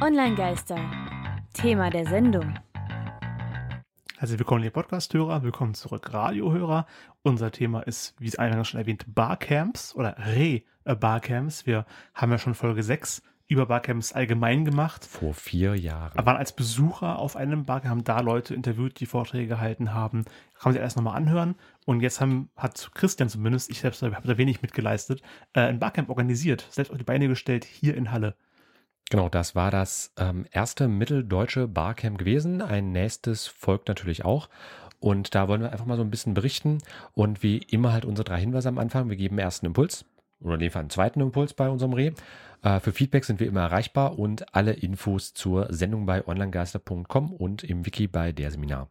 Online-Geister. Thema der Sendung. Herzlich willkommen, liebe Podcast-Hörer. Willkommen zurück, Radiohörer. Unser Thema ist, wie es eingangs schon erwähnt, Barcamps oder Re-Barcamps. Wir haben ja schon Folge 6 über Barcamps allgemein gemacht. Vor vier Jahren. Wir waren als Besucher auf einem Barcamp, haben da Leute interviewt, die Vorträge gehalten haben. Kann man sich erst nochmal anhören. Und jetzt haben, hat Christian zumindest, ich selbst habe da wenig mitgeleistet, äh, ein Barcamp organisiert, selbst auf die Beine gestellt, hier in Halle. Genau, das war das ähm, erste mitteldeutsche Barcamp gewesen. Ein nächstes folgt natürlich auch. Und da wollen wir einfach mal so ein bisschen berichten. Und wie immer halt unsere drei Hinweise am Anfang. Wir geben ersten Impuls oder Fall einen zweiten Impuls bei unserem Reh. Äh, für Feedback sind wir immer erreichbar und alle Infos zur Sendung bei onlinegeister.com und im Wiki bei der Seminar.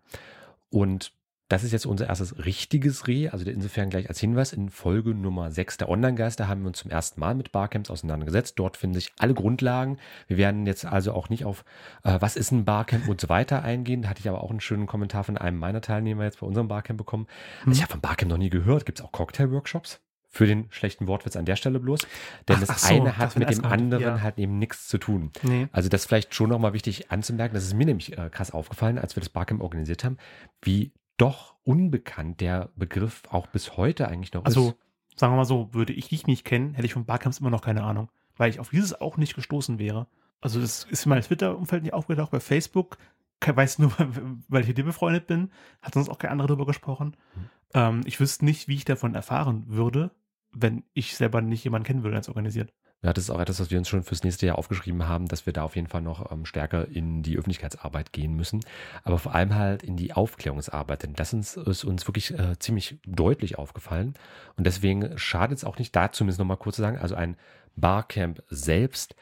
Und das ist jetzt unser erstes richtiges Reh, also insofern gleich als Hinweis. In Folge Nummer 6 der Online-Geister haben wir uns zum ersten Mal mit Barcamps auseinandergesetzt. Dort finden sich alle Grundlagen. Wir werden jetzt also auch nicht auf, äh, was ist ein Barcamp und so weiter eingehen. Da hatte ich aber auch einen schönen Kommentar von einem meiner Teilnehmer jetzt bei unserem Barcamp bekommen. Also ich habe von Barcamp noch nie gehört. Gibt es auch Cocktail-Workshops? Für den schlechten Wortwitz an der Stelle bloß. Denn Ach, das ach so, eine hat das mit dem anderen ja. halt eben nichts zu tun. Nee. Also das ist vielleicht schon nochmal wichtig anzumerken. Das ist mir nämlich äh, krass aufgefallen, als wir das Barcamp organisiert haben, wie doch unbekannt der Begriff auch bis heute eigentlich noch Also, ist. sagen wir mal so, würde ich dich nicht kennen, hätte ich von Barcamps immer noch keine Ahnung, weil ich auf dieses auch nicht gestoßen wäre. Also, das ist in meinem Twitter-Umfeld nicht aufgetaucht, bei Facebook, weiß nur, weil ich mit dir befreundet bin, hat sonst auch kein anderer darüber gesprochen. Mhm. Ähm, ich wüsste nicht, wie ich davon erfahren würde, wenn ich selber nicht jemanden kennen würde, der es organisiert. Ja, das ist auch etwas, was wir uns schon fürs nächste Jahr aufgeschrieben haben, dass wir da auf jeden Fall noch ähm, stärker in die Öffentlichkeitsarbeit gehen müssen. Aber vor allem halt in die Aufklärungsarbeit. Denn das ist, ist uns wirklich äh, ziemlich deutlich aufgefallen. Und deswegen schadet es auch nicht, da zumindest nochmal kurz zu sagen, also ein Barcamp selbst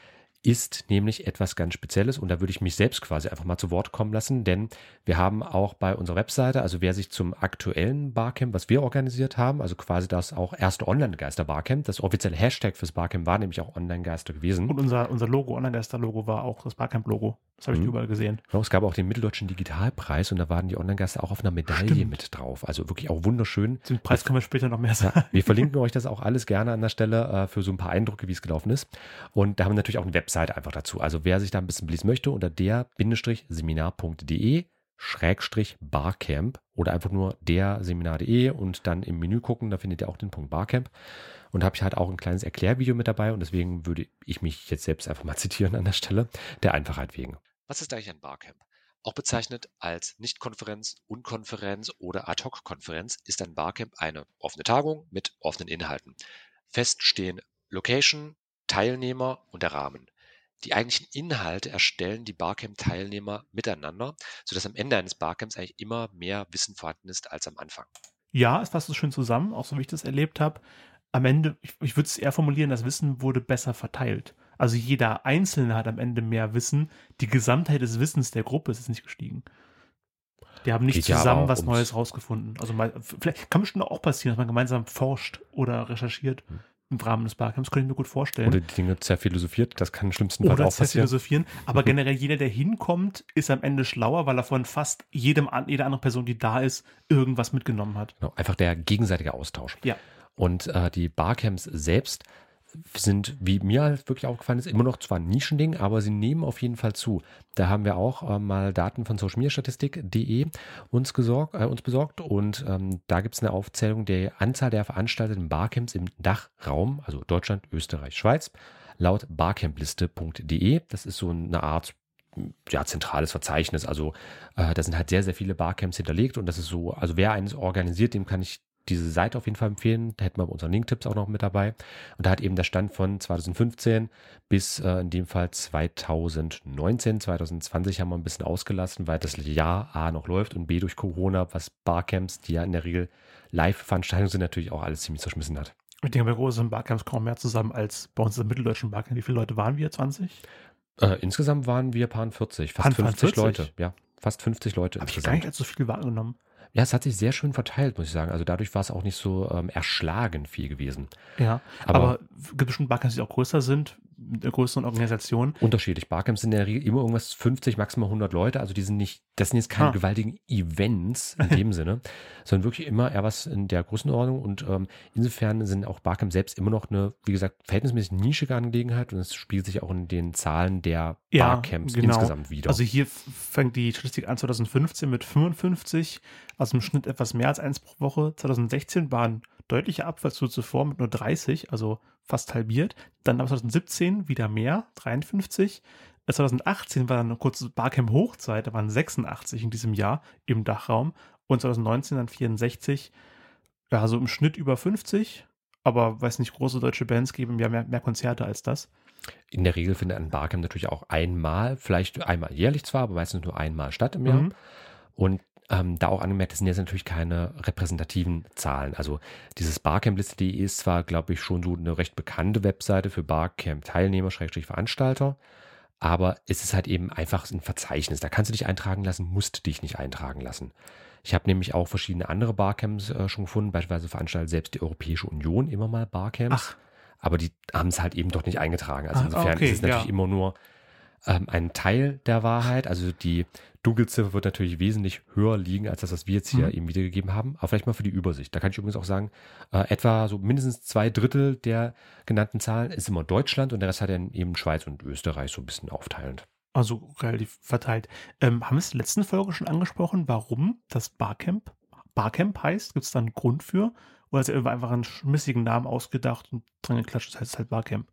ist nämlich etwas ganz Spezielles und da würde ich mich selbst quasi einfach mal zu Wort kommen lassen, denn wir haben auch bei unserer Webseite, also wer sich zum aktuellen Barcamp, was wir organisiert haben, also quasi das auch erste Online-Geister-Barcamp, das offizielle Hashtag fürs Barcamp war nämlich auch Online-Geister gewesen. Und unser, unser Logo, Online-Geister-Logo war auch das Barcamp-Logo. Das habe ich Mhm. überall gesehen. Genau, es gab auch den Mitteldeutschen Digitalpreis und da waren die Online-Geister auch auf einer Medaille Stimmt. mit drauf. Also wirklich auch wunderschön. Zum Preis können wir später noch mehr sagen. Ja, wir verlinken euch das auch alles gerne an der Stelle äh, für so ein paar Eindrücke, wie es gelaufen ist. Und da haben wir natürlich auch eine Webseite einfach dazu. Also wer sich da ein bisschen belesen möchte, unter der-seminar.de Schrägstrich Barcamp oder einfach nur der Seminar.de und dann im Menü gucken, da findet ihr auch den Punkt Barcamp. Und da habe ich halt auch ein kleines Erklärvideo mit dabei und deswegen würde ich mich jetzt selbst einfach mal zitieren an der Stelle, der Einfachheit wegen. Was ist eigentlich ein Barcamp? Auch bezeichnet als Nichtkonferenz, Unkonferenz oder Ad-Hoc-Konferenz ist ein Barcamp eine offene Tagung mit offenen Inhalten. Fest stehen Location, Teilnehmer und der Rahmen. Die eigentlichen Inhalte erstellen die Barcamp-Teilnehmer miteinander, sodass am Ende eines Barcamps eigentlich immer mehr Wissen vorhanden ist als am Anfang. Ja, es fasst es schön zusammen, auch so wie ich das erlebt habe. Am Ende, ich, ich würde es eher formulieren, das Wissen wurde besser verteilt. Also jeder Einzelne hat am Ende mehr Wissen. Die Gesamtheit des Wissens der Gruppe ist nicht gestiegen. Die haben nicht Geht ja zusammen auch was ums- Neues rausgefunden. Also mal, vielleicht kann bestimmt auch passieren, dass man gemeinsam forscht oder recherchiert Hm. im Rahmen des Barcamps. Könnte ich mir gut vorstellen. Oder die Dinge zerphilosophiert, das kann im schlimmsten Fall Oder auch passieren. philosophieren. Aber generell jeder, der hinkommt, ist am Ende schlauer, weil er von fast jedem, jeder anderen Person, die da ist, irgendwas mitgenommen hat. Genau, einfach der gegenseitige Austausch. Ja. Und äh, die Barcamps selbst sind, wie mir halt wirklich aufgefallen ist, immer noch zwar ein Nischending, aber sie nehmen auf jeden Fall zu. Da haben wir auch äh, mal Daten von socialmediastatistik.de uns, äh, uns besorgt und ähm, da gibt es eine Aufzählung der Anzahl der veranstalteten Barcamps im Dachraum, also Deutschland, Österreich, Schweiz, laut barcampliste.de. Das ist so eine Art ja, zentrales Verzeichnis. Also äh, da sind halt sehr, sehr viele Barcamps hinterlegt und das ist so, also wer eines organisiert, dem kann ich diese Seite auf jeden Fall empfehlen. Da hätten wir unseren Link-Tipps auch noch mit dabei. Und da hat eben der Stand von 2015 bis äh, in dem Fall 2019, 2020 haben wir ein bisschen ausgelassen, weil das Jahr A noch läuft und B durch Corona, was Barcamps, die ja in der Regel Live-Veranstaltungen sind, natürlich auch alles ziemlich zerschmissen hat. Ich denke, bei großen Barcamps kommen mehr zusammen als bei uns im mitteldeutschen Barcamp. Wie viele Leute waren wir? 20? Äh, insgesamt waren wir paar 40, fast Paar 50 40? Leute. Ja, fast 50 Leute Habe ich gar nicht als so viel wahrgenommen. Ja, es hat sich sehr schön verteilt, muss ich sagen. Also dadurch war es auch nicht so ähm, erschlagend viel gewesen. Ja, Aber- aber, es gibt bestimmt Barcamps, die auch größer sind. Größeren Organisation. Unterschiedlich. Barcamps sind in der Regel immer irgendwas 50, maximal 100 Leute. Also die sind nicht, das sind jetzt keine Ah. gewaltigen Events in dem Sinne, sondern wirklich immer eher was in der Größenordnung. Und ähm, insofern sind auch Barcamps selbst immer noch eine, wie gesagt, verhältnismäßig nischige Angelegenheit. Und es spiegelt sich auch in den Zahlen der Ja, Barcamps genau. insgesamt wieder. Also hier fängt die Statistik an 2015 mit 55, also im Schnitt etwas mehr als eins pro Woche. 2016 waren deutlicher Abwärts zu zuvor mit nur 30, also fast halbiert. Dann ab 2017 wieder mehr, 53. Äh, 2018 war dann eine kurze Barcamp-Hochzeit, da waren 86 in diesem Jahr im Dachraum. Und 2019 dann 64, ja, also im Schnitt über 50. Aber weiß nicht, große deutsche Bands geben ja mehr, mehr Konzerte als das. in der Regel findet ein Barcamp natürlich auch einmal, vielleicht einmal jährlich zwar, aber meistens nur einmal statt im Jahr. Mhm. Und ähm, da auch angemerkt, das sind jetzt natürlich keine repräsentativen Zahlen. Also dieses Barcamp-Liste.de ist zwar, glaube ich, schon so eine recht bekannte Webseite für Barcamp-Teilnehmer, Schrägstrich Veranstalter, aber es ist halt eben einfach ein Verzeichnis. Da kannst du dich eintragen lassen, musst dich nicht eintragen lassen. Ich habe nämlich auch verschiedene andere Barcamps äh, schon gefunden, beispielsweise veranstaltet selbst die Europäische Union immer mal Barcamps. Ach. Aber die haben es halt eben doch nicht eingetragen. Also Ah, insofern okay, ist es natürlich ja. immer nur ähm, ein Teil der Wahrheit. Also die Dunkelziffer wird natürlich wesentlich höher liegen, als das, was wir jetzt hier Mhm. eben wiedergegeben haben. Aber vielleicht mal für die Übersicht. Da kann ich übrigens auch sagen, äh, etwa so mindestens zwei Drittel der genannten Zahlen ist immer Deutschland und der Rest hat dann eben Schweiz und Österreich so ein bisschen aufteilend. Also relativ verteilt. Ähm, haben wir es in der letzten Folge schon angesprochen, warum das Barcamp Barcamp heißt? Gibt es da einen Grund für? Oder ist er einfach einen schmissigen Namen ausgedacht und dran geklatscht, das heißt es halt Barcamp?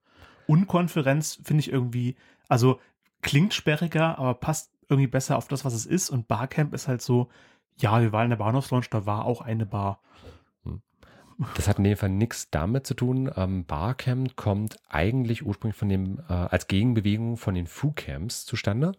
Unkonferenz finde ich irgendwie, also klingt sperriger, aber passt irgendwie besser auf das, was es ist. Und Barcamp ist halt so, ja, wir waren in der Bahnhofslaunch, da war auch eine Bar. Das hat in dem Fall nichts damit zu tun. Ähm, Barcamp kommt eigentlich ursprünglich von dem, äh, als Gegenbewegung von den Foo-Camps zustande.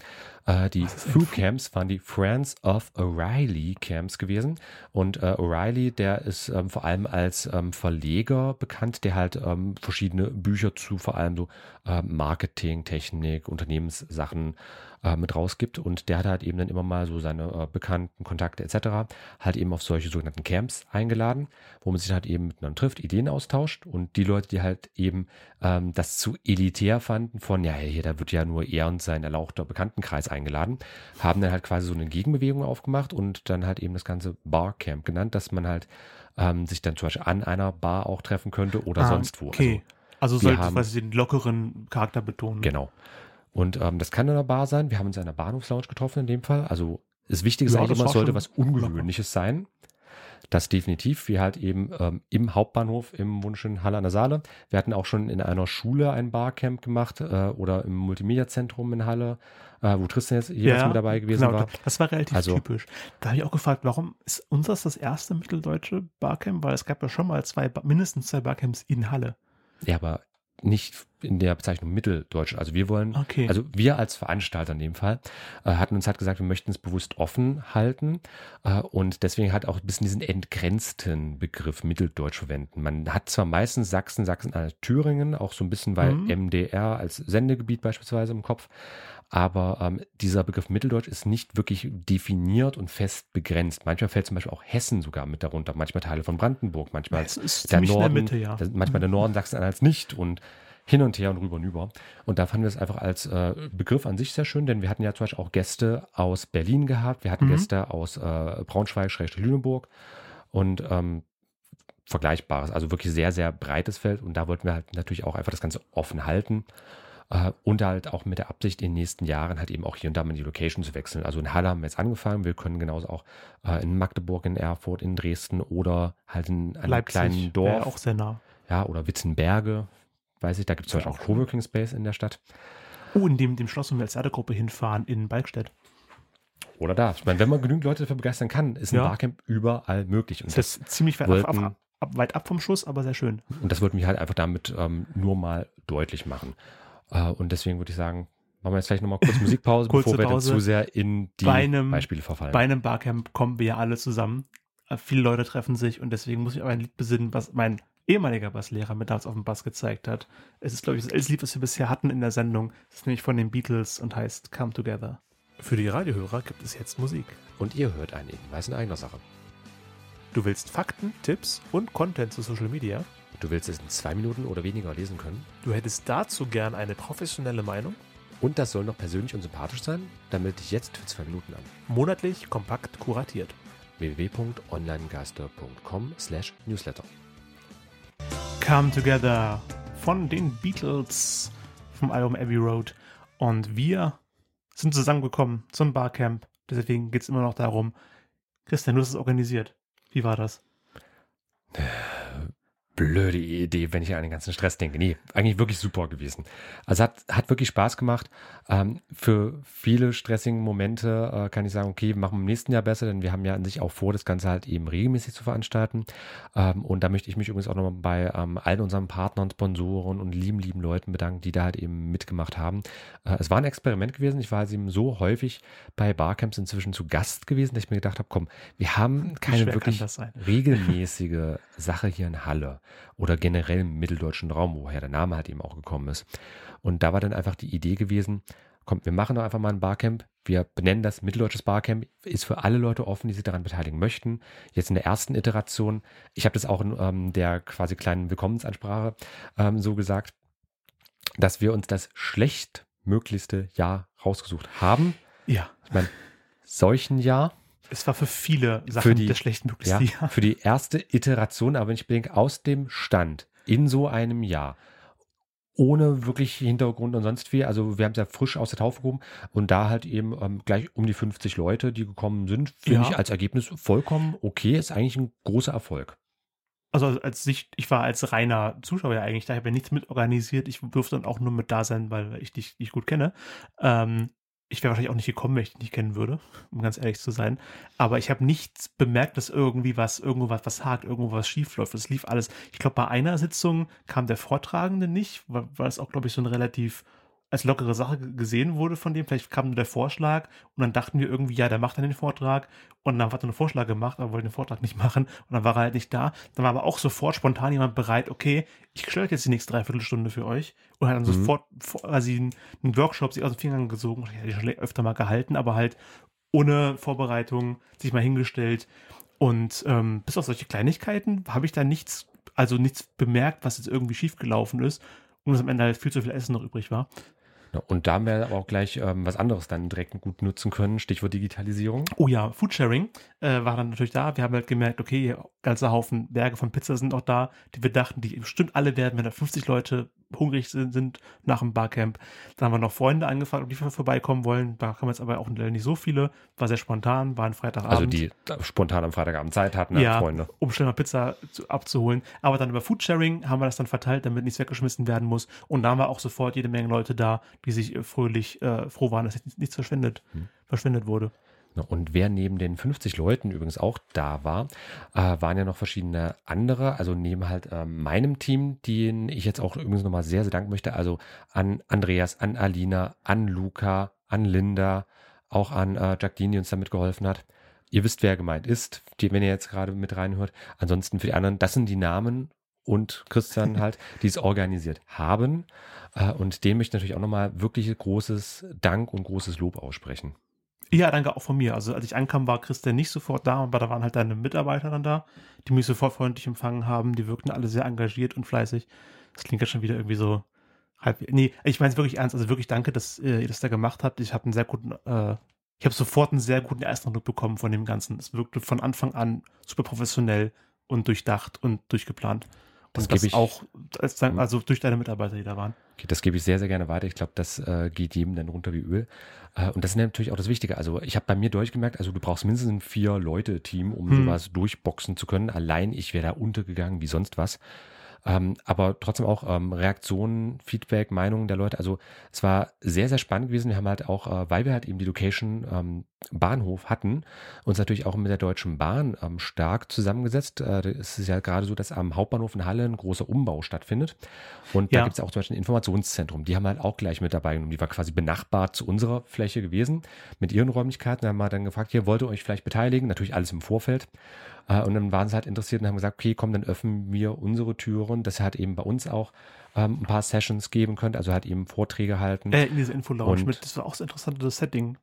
Äh, die Foo-Camps waren die Friends of O'Reilly Camps gewesen. Und äh, O'Reilly, der ist ähm, vor allem als ähm, Verleger bekannt, der halt ähm, verschiedene Bücher zu vor allem so äh, Marketing, Technik, Unternehmenssachen äh, mit rausgibt. Und der hat halt eben dann immer mal so seine äh, bekannten Kontakte etc. halt eben auf solche sogenannten Camps eingeladen, wo man sich halt eben miteinander trifft, Ideen austauscht und die Leute, die halt eben ähm, das zu elitär fanden, von ja, hier, da wird ja nur er und sein erlauchter Bekanntenkreis eingeladen, haben dann halt quasi so eine Gegenbewegung aufgemacht und dann halt eben das ganze Barcamp genannt, dass man halt ähm, sich dann zum Beispiel an einer Bar auch treffen könnte oder Ah, sonst wo. Okay. Also, wir sollte quasi den lockeren Charakter betonen. Genau. Und ähm, das kann in einer Bar sein. Wir haben uns in einer Bahnhofslounge getroffen in dem Fall. Also das Wichtige ist Ja, eigentlich immer, es sollte was Ungewöhnliches sein. Das definitiv. Wir halt eben ähm, im Hauptbahnhof im wunderschönen Halle an der Saale. Wir hatten auch schon in einer Schule ein Barcamp gemacht äh, oder im Multimedia-Zentrum in Halle, äh, wo Tristan jetzt jeweils mit dabei gewesen genau, war. Das war relativ Also- typisch. Da habe ich auch gefragt, warum ist unseres das erste mitteldeutsche Barcamp? Weil es gab ja schon mal zwei, mindestens zwei Barcamps in Halle. Ja, aber nicht in der Bezeichnung Mitteldeutsch. Also wir wollen Okay. Also wir als Veranstalter in dem Fall äh, hatten uns halt gesagt, wir möchten es bewusst offen halten äh, und deswegen halt auch ein bisschen diesen entgrenzten Begriff Mitteldeutsch verwenden. Man hat zwar meistens Sachsen, Sachsen-Anhalt, Thüringen, auch so ein bisschen, weil Mhm. MDR als Sendegebiet beispielsweise im Kopf, aber ähm, dieser Begriff Mitteldeutsch ist nicht wirklich definiert und fest begrenzt. Manchmal fällt zum Beispiel auch Hessen sogar mit darunter, manchmal Teile von Brandenburg, manchmal der Norden, Mitte, ja. manchmal der Norden Sachsen-Anhalts nicht und hin und her und rüber und über. Und da fanden wir es einfach als äh, Begriff an sich sehr schön, denn wir hatten ja zum Beispiel auch Gäste aus Berlin gehabt, wir hatten Mhm. Gäste aus äh, Braunschweig, Lüneburg und ähm, Vergleichbares, also wirklich sehr, sehr breites Feld und da wollten wir halt natürlich auch einfach das Ganze offen halten und halt auch mit der Absicht in den nächsten Jahren halt eben auch hier und da mal die Location zu wechseln. Also in Halle haben wir jetzt angefangen, wir können genauso auch äh, in Magdeburg, in Erfurt, in Dresden oder halt in einem Leipzig kleinen Dorf auch sehr nah. ja, oder Witzenberge, weiß ich, da gibt es zum Beispiel auch. Coworking Space in der Stadt. Oh, in dem, dem Schloss, wo wir als Erdegruppe hinfahren, in Balkstedt. Oder da. Ich meine, wenn man genügend Leute dafür begeistern kann, ist ein Ja. Barcamp überall möglich. Und Das das, ist ziemlich weit, ab, wollten- ab, ab, weit ab vom Schuss, aber sehr schön. und das wollten wir halt einfach damit ähm, nur mal deutlich machen. Äh, und deswegen würde ich sagen, machen wir jetzt vielleicht nochmal kurz Musikpause, Kurze bevor wir dann Pause. zu sehr in die Bei einem- Beispiele verfallen. Bei einem Barcamp kommen wir ja alle zusammen. Äh, Viele Leute treffen sich und deswegen muss ich auf ein Lied besinnen, was mein ehemaliger Basslehrer mir damals auf dem Bass gezeigt hat. Es ist, glaube ich, das älteste Lied, was wir bisher hatten in der Sendung. Es ist nämlich von den Beatles und heißt Come Together. Für die Radiohörer gibt es jetzt Musik. und ihr hört einen Hinweis in eigener Sache. Du willst Fakten, Tipps und Content zu Social Media? Du willst es in zwei Minuten oder weniger lesen können? Du hättest dazu gern eine professionelle Meinung? Und das soll noch persönlich und sympathisch sein? Dann melde dich jetzt für zwei Minuten an. Monatlich kompakt kuratiert. www.onlinegeister.com slash newsletter. Come Together von den Beatles vom Album Abbey Road. Und wir sind zusammengekommen zum Barcamp. Deswegen geht es immer noch darum. Christian, du hast es organisiert. Wie war das? Blöde Idee, wenn ich an den ganzen Stress denke. Nee, eigentlich wirklich super gewesen. Also hat, hat wirklich Spaß gemacht. Ähm, für viele stressigen Momente äh, kann ich sagen, okay, machen wir im nächsten Jahr besser, denn wir haben ja an sich auch vor, das Ganze halt eben regelmäßig zu veranstalten. Ähm, und da möchte ich mich übrigens auch nochmal bei ähm, allen unseren Partnern, Sponsoren und lieben, lieben Leuten bedanken, die da halt eben mitgemacht haben. Äh, es war ein Experiment gewesen. Ich war halt eben so häufig bei Barcamps inzwischen zu Gast gewesen, dass ich mir gedacht habe, komm, wir haben keine wirklich regelmäßige Sache hier in Halle oder generell im mitteldeutschen Raum, woher der Name halt eben auch gekommen ist. Und da war dann einfach die Idee gewesen, kommt, wir machen doch einfach mal ein Barcamp. Wir benennen das Mitteldeutsches Barcamp, ist für alle Leute offen, die sich daran beteiligen möchten. Jetzt in der ersten Iteration, ich habe das auch in ähm, der quasi kleinen Willkommensansprache ähm, so gesagt, dass wir uns das schlechtmöglichste Jahr rausgesucht haben. Ja. Ich meine, solchen Jahr es war für viele Sachen für die, das schlechtmöglichste ja, Jahr. Für die erste Iteration, aber wenn ich bedenke, aus dem Stand in so einem Jahr, ohne wirklich Hintergrund und sonst viel. Also wir haben es ja frisch aus der Taufe gehoben und da halt eben ähm, gleich um die 50 Leute, die gekommen sind, finde ja. ich als Ergebnis vollkommen okay. Ist eigentlich ein großer Erfolg. Also als ich, ich war als reiner Zuschauer eigentlich, da habe ich ja nichts mit organisiert. Ich durfte dann auch nur mit da sein, weil ich dich, dich gut kenne. Ähm, ich wäre wahrscheinlich auch nicht gekommen, wenn ich dich nicht kennen würde, um ganz ehrlich zu sein. Aber ich habe nichts bemerkt, dass irgendwie was, irgendwo was, was hakt, irgendwo was schief läuft. Es lief alles. Ich glaube, bei einer Sitzung kam der Vortragende nicht, weil, weil es auch, glaube ich, so ein relativ als lockere Sache gesehen wurde von dem. Vielleicht kam nur der Vorschlag und dann dachten wir irgendwie, ja, der macht dann den Vortrag und dann hat er einen Vorschlag gemacht, aber wollte den Vortrag nicht machen und dann war er halt nicht da. Dann war aber auch sofort spontan jemand bereit, okay, ich stelle jetzt die nächste Dreiviertelstunde für euch und hat dann mhm. sofort quasi einen, einen Workshop sich aus den Fingern gesogen. Ich hätte schon öfter mal gehalten, aber halt ohne Vorbereitung sich mal hingestellt. Und ähm, bis auf solche Kleinigkeiten habe ich da nichts, also nichts bemerkt, was jetzt irgendwie schiefgelaufen ist und dass am Ende halt viel zu viel Essen noch übrig war. Und da haben wir aber auch gleich ähm, was anderes dann direkt gut nutzen können, Stichwort Digitalisierung. Oh ja, Foodsharing äh, war dann natürlich da. Wir haben halt gemerkt, okay, ganze Haufen Berge von Pizza sind auch da, die wir dachten, die bestimmt alle werden, wenn da 50 Leute hungrig sind, sind nach dem Barcamp. Dann haben wir noch Freunde angefragt, ob die vorbeikommen wollen. Da kamen jetzt aber auch nicht so viele. War sehr spontan, war ein Freitagabend. Also die spontan am Freitagabend Zeit hatten, ja, Freunde. um schnell mal Pizza zu, abzuholen. Aber dann über Foodsharing haben wir das dann verteilt, damit nichts weggeschmissen werden muss. Und da haben wir auch sofort jede Menge Leute da, die sich äh, fröhlich äh, froh waren, dass nichts verschwendet, hm. verschwendet wurde. Und wer neben den 50 Leuten übrigens auch da war, äh, waren ja noch verschiedene andere, also neben halt äh, meinem Team, denen ich jetzt auch übrigens nochmal sehr, sehr danken möchte, also an Andreas, an Alina, an Luca, an Linda, auch an äh, Jack Dean, die uns damit geholfen hat. Ihr wisst, wer gemeint ist, die, wenn ihr jetzt gerade mit reinhört. Ansonsten für die anderen, das sind die Namen und Christian halt, die es organisiert haben. Äh, und dem möchte ich natürlich auch nochmal wirklich großes Dank und großes Lob aussprechen. Ja, danke auch von mir. Also als ich ankam, war Christian nicht sofort da, aber da waren halt deine Mitarbeiter dann da, die mich sofort freundlich empfangen haben. Die wirkten alle sehr engagiert und fleißig. Das klingt ja schon wieder irgendwie so halb. Nee, ich meine es wirklich ernst. Also wirklich danke, dass äh, ihr das da gemacht habt. Ich habe einen sehr guten, äh, ich habe sofort einen sehr guten ersten Eindruck bekommen von dem Ganzen. Es wirkte von Anfang an super professionell und durchdacht und durchgeplant. Das, gebe ich auch, also durch deine Mitarbeiter, die da waren. Okay, das gebe ich sehr, sehr gerne weiter. Ich glaube, das äh, geht jedem dann runter wie Öl. Äh, und das ist natürlich auch das Wichtige. Also ich habe bei mir durchgemerkt, also du brauchst mindestens ein Vier-Leute-Team, um hm. sowas durchboxen zu können. Allein ich wäre da untergegangen wie sonst was. Ähm, aber trotzdem auch ähm, Reaktionen, Feedback, Meinungen der Leute. Also es war sehr, sehr spannend gewesen. Wir haben halt auch, äh, weil wir halt eben die Location ähm, Bahnhof hatten, uns natürlich auch mit der Deutschen Bahn ähm, stark zusammengesetzt. Äh, es ist ja gerade so, dass am Hauptbahnhof in Halle ein großer Umbau stattfindet. Und da ja. gibt es auch zum Beispiel ein Informationszentrum. Die haben halt auch gleich mit dabei genommen. Die war quasi benachbart zu unserer Fläche gewesen mit ihren Räumlichkeiten. Da haben wir dann gefragt, hier wollt ihr euch vielleicht beteiligen? Natürlich alles im Vorfeld. Äh, und dann waren sie halt interessiert und haben gesagt, okay, komm, dann öffnen wir unsere Türen, dass ihr halt eben bei uns auch ähm, ein paar Sessions geben könnt, also halt eben Vorträge halten. Äh, in diese Info-Lounge mit, das war auch so ein interessantes Setting.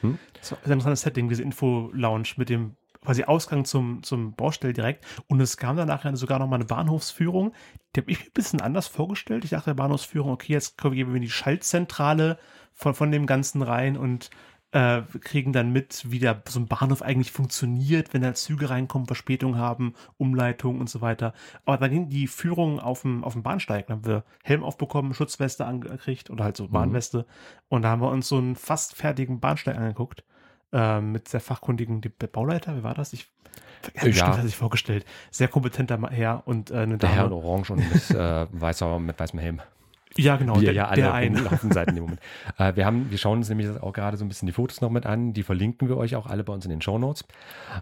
Hm? Das war ein interessantes Setting, diese Info-Lounge mit dem quasi Ausgang zum, zum Baustell direkt. Und es kam dann nachher sogar noch mal eine Bahnhofsführung. Die habe ich mir ein bisschen anders vorgestellt. Ich dachte, Bahnhofsführung, okay, jetzt gehen wir in die Schaltzentrale von, von dem Ganzen rein und äh, kriegen dann mit, wie der, so ein Bahnhof eigentlich funktioniert, wenn da Züge reinkommen, Verspätung haben, Umleitung und so weiter. Aber dann ging die Führung auf dem, auf dem Bahnsteig. Dann haben wir Helm aufbekommen, Schutzweste angekriegt oder halt so Bahnweste. Und da haben wir uns so einen fast fertigen Bahnsteig angeguckt. Äh, mit sehr fachkundigen die, der Bauleiter, wie war das? Ich ja, bestimmt Ja. hat sich vorgestellt. Sehr kompetenter Herr und äh, eine Der Dame. Herr in Orange und mit, äh, weißer, mit weißem Helm. Ja, genau. wir der, ja alle der auf eine. den Seiten im Moment. Äh, wir, haben, wir schauen uns nämlich auch gerade so ein bisschen die Fotos noch mit an. Die verlinken wir euch auch alle bei uns in den Shownotes.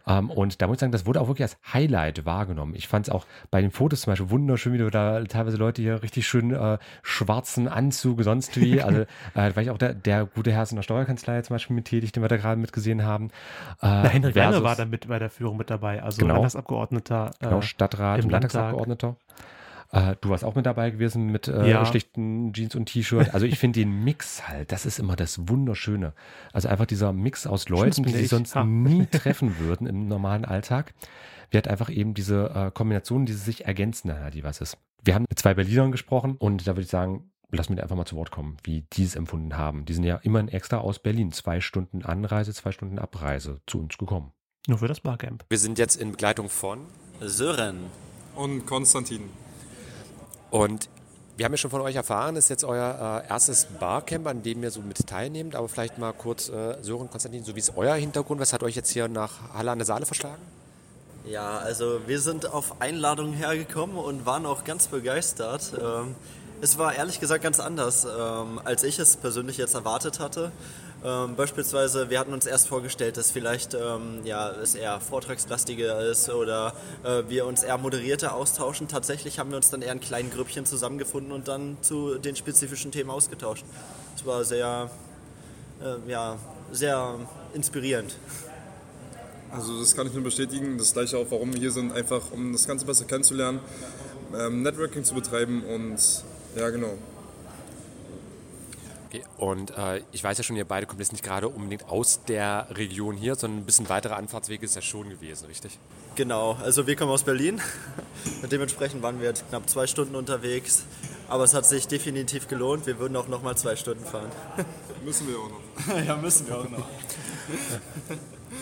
Ähm, und da muss ich sagen, das wurde auch wirklich als Highlight wahrgenommen. Ich fand es auch bei den Fotos zum Beispiel wunderschön, wie du da teilweise Leute hier richtig schön äh, schwarzen Anzug, sonst wie. Also äh, da war ich auch der, der gute Herr in der Steuerkanzlei zum Beispiel mit tätig, den wir da gerade mitgesehen haben. Äh, Na, Henrik Werner war da mit bei der Führung mit dabei, also Genau. Landtagsabgeordneter. Genau, äh, Stadtrat im und Landtag. Landtagsabgeordneter. Äh, du warst auch mit dabei gewesen mit äh, Ja. schlichten Jeans und T-Shirt. Also ich finde den Mix halt, das ist immer das Wunderschöne. Also einfach dieser Mix aus Leuten, die sich ich. sonst Ha. nie treffen würden im normalen Alltag. Wir hatten einfach eben diese äh, Kombination, die sich ergänzen, halt, die was ist. Wir haben mit zwei Berlinern gesprochen und da würde ich sagen, lass mir einfach mal zu Wort kommen, wie die es empfunden haben. Die sind ja immerhin extra aus Berlin, zwei Stunden Anreise, zwei Stunden Abreise zu uns gekommen. Nur für das Barcamp. Wir sind jetzt in Begleitung von Sören. Und Konstantin. Und wir haben ja schon von euch erfahren, das ist jetzt euer äh, erstes Barcamp, an dem ihr so mit teilnehmt. Aber vielleicht mal kurz, äh, Sören, Konstantin, so wie ist euer Hintergrund? Was hat euch jetzt hier nach Halle an der Saale verschlagen? Ja, also wir sind auf Einladung hergekommen und waren auch ganz begeistert. Ähm, es war ehrlich gesagt ganz anders, ähm, als ich es persönlich jetzt erwartet hatte. Ähm, beispielsweise, wir hatten uns erst vorgestellt, dass vielleicht ähm, ja, es eher vortragslastiger ist oder äh, wir uns eher moderierter austauschen. Tatsächlich haben wir uns dann eher in kleinen Grüppchen zusammengefunden und dann zu den spezifischen Themen ausgetauscht. Es war sehr, äh, ja, sehr inspirierend. Also das kann ich nur bestätigen. Das gleiche auch, warum wir hier sind, einfach um das Ganze besser kennenzulernen, ähm, Networking zu betreiben und ja genau. Und äh, ich weiß ja schon, ihr beide kommt jetzt nicht gerade unbedingt aus der Region hier, sondern ein bisschen weiterer Anfahrtsweg ist ja schon gewesen, richtig? Genau, also wir kommen aus Berlin. Und dementsprechend waren wir jetzt knapp zwei Stunden unterwegs. Aber es hat sich definitiv gelohnt. Wir würden auch noch mal zwei Stunden fahren. Müssen wir auch noch. ja, müssen wir auch noch.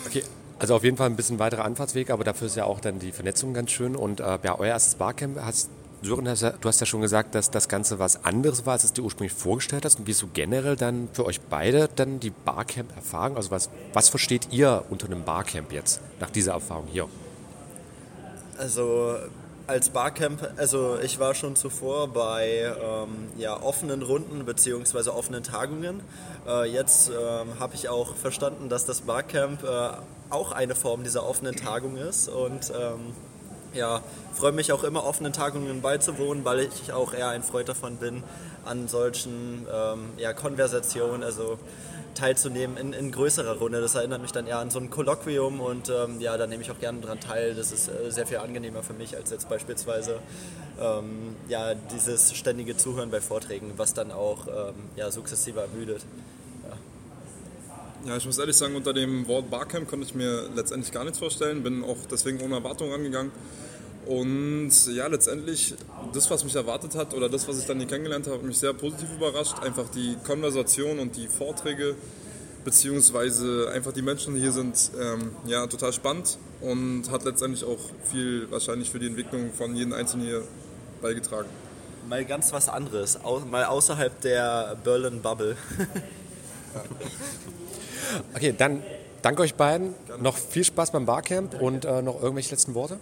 Okay, also auf jeden Fall ein bisschen weiterer Anfahrtsweg, aber dafür ist ja auch dann die Vernetzung ganz schön. Und äh, ja, euer erstes Barcamp, hast, Sören, du hast ja schon gesagt, dass das Ganze was anderes war, als es dir ursprünglich vorgestellt hast. Und wie so generell dann für euch beide dann die Barcamp-Erfahrung? Also was, was versteht ihr unter einem Barcamp jetzt, nach dieser Erfahrung hier? Also als Barcamp, also ich war schon zuvor bei ähm, ja, offenen Runden bzw. offenen Tagungen. Äh, jetzt ähm, habe ich auch verstanden, dass das Barcamp äh, auch eine Form dieser offenen Tagung ist und ähm, ja, freue mich auch immer offenen Tagungen beizuwohnen, weil ich auch eher ein Freund davon bin, an solchen ähm, ja, Konversationen, also teilzunehmen in, in größerer Runde. Das erinnert mich dann eher an so ein Kolloquium und ähm, ja, da nehme ich auch gerne dran teil. Das ist äh, sehr viel angenehmer für mich als jetzt beispielsweise ähm, ja, dieses ständige Zuhören bei Vorträgen, was dann auch ähm, ja, sukzessive ermüdet. Ja, ich muss ehrlich sagen, unter dem Wort Barcamp konnte ich mir letztendlich gar nichts vorstellen, bin auch deswegen ohne Erwartung rangegangen. Und ja, letztendlich, das, was mich erwartet hat oder das, was ich dann hier kennengelernt habe, hat mich sehr positiv überrascht. Einfach die Konversation und die Vorträge, beziehungsweise einfach die Menschen, die hier sind, ähm, ja, total spannend und hat letztendlich auch viel wahrscheinlich für die Entwicklung von jedem Einzelnen hier beigetragen. Mal ganz was anderes, mal außerhalb der Berlin Bubble. Okay, dann danke euch beiden. Noch viel Spaß beim Barcamp und äh, noch irgendwelche letzten Worte?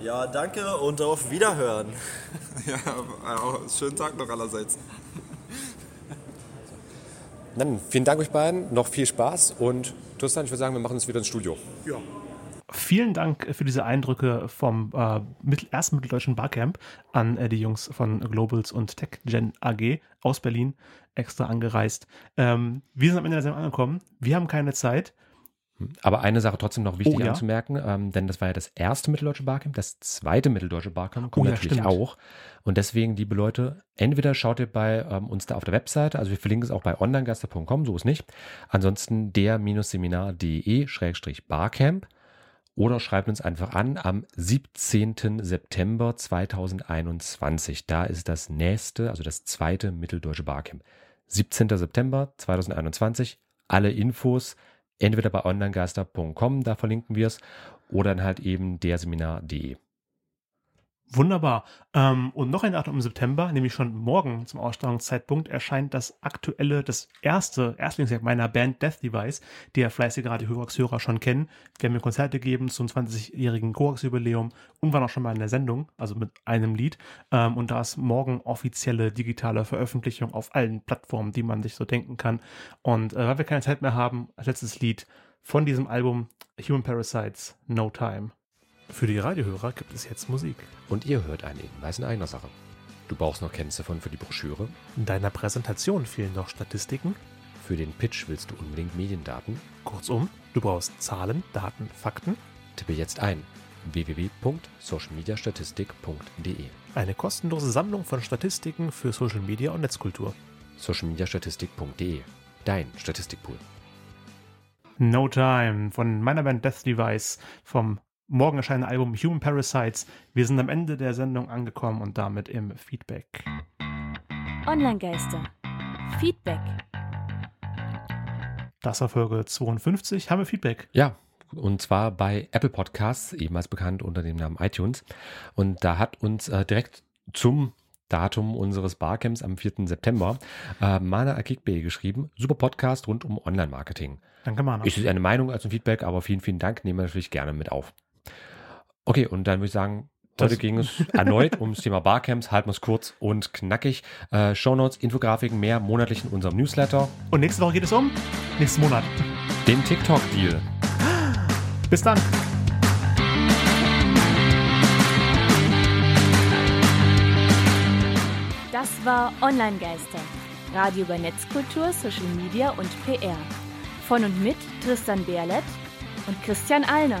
Ja, danke und auf Wiederhören. Ja, auch schönen Tag noch allerseits. Dann vielen Dank euch beiden, noch viel Spaß und Tristan, ich würde sagen, wir machen uns wieder ins Studio. Vielen Dank für diese Eindrücke vom äh, mittel, ersten mitteldeutschen Barcamp an äh, die Jungs von Globals und TechGen AG aus Berlin, extra angereist. Ähm, wir sind am Ende der Sendung angekommen. Wir haben keine Zeit. Aber eine Sache trotzdem noch wichtig Oh, ja. anzumerken, ähm, denn das war ja das erste Mitteldeutsche Barcamp, das zweite Mitteldeutsche Barcamp kommt Oh ja, natürlich stimmt. auch. Und deswegen, liebe Leute, entweder schaut ihr bei ähm, uns da auf der Webseite, also wir verlinken es auch bei onlinegaster.com, so ist nicht. Ansonsten der-seminar.de-barcamp oder schreibt uns einfach an am 17. September 2021. Da ist das nächste, also das zweite Mitteldeutsche Barcamp. 17. September 2021. Alle Infos entweder bei onlinegeister.com, da verlinken wir es, oder dann halt eben derseminar.de. Wunderbar. Ähm, und noch ein Datum im September, nämlich schon morgen zum Ausstrahlungszeitpunkt, erscheint das aktuelle, das erste Erstlingswerk meiner Band Death Device, die ja fleißige Radio Hörer schon kennen. Wir haben mir Konzerte gegeben zum 20-jährigen Korax-Jubiläum und waren auch schon mal in der Sendung, also mit einem Lied. Ähm, und da ist morgen offizielle digitale Veröffentlichung auf allen Plattformen, die man sich so denken kann. Und äh, weil wir keine Zeit mehr haben, als letztes Lied von diesem Album Human Parasites, No Time. Für die Radiohörer gibt es jetzt Musik. Und ihr hört einen Hinweis in eigener Sache. Du brauchst noch Kennziffern für die Broschüre. In deiner Präsentation fehlen noch Statistiken. Für den Pitch willst du unbedingt Mediendaten. Kurzum, du brauchst Zahlen, Daten, Fakten. Tippe jetzt ein www.socialmediastatistik.de. Eine kostenlose Sammlung von Statistiken für Social Media und Netzkultur. Socialmediastatistik.de. Dein Statistikpool. No Time von meiner Band Death Device vom morgen erscheinende Album Human Parasites. Wir sind am Ende der Sendung angekommen und damit im Feedback. Online-Geister. Feedback. Das war Folge 52. Haben wir Feedback? Ja, und zwar bei Apple Podcasts, ebenfalls bekannt unter dem Namen iTunes. Und da hat uns äh, direkt zum Datum unseres Barcamps am 4. September äh, Mana Akikbe geschrieben. Super Podcast rund um Online-Marketing. Danke, Mana. Ist eine Meinung als ein Feedback, aber vielen, vielen Dank. Nehmen wir natürlich gerne mit auf. Okay, und dann würde ich sagen, Heute Das- ging es erneut ums Thema Barcamps. Halten wir es kurz und knackig. Äh, Shownotes, Infografiken, mehr monatlich in unserem Newsletter. Und nächste Woche geht es um nächsten Monat. Den TikTok-Deal. Bis dann. Das war Online-Geister. Radio über Netzkultur, Social Media und PR. Von und mit Tristan Berlet und Christian Allner.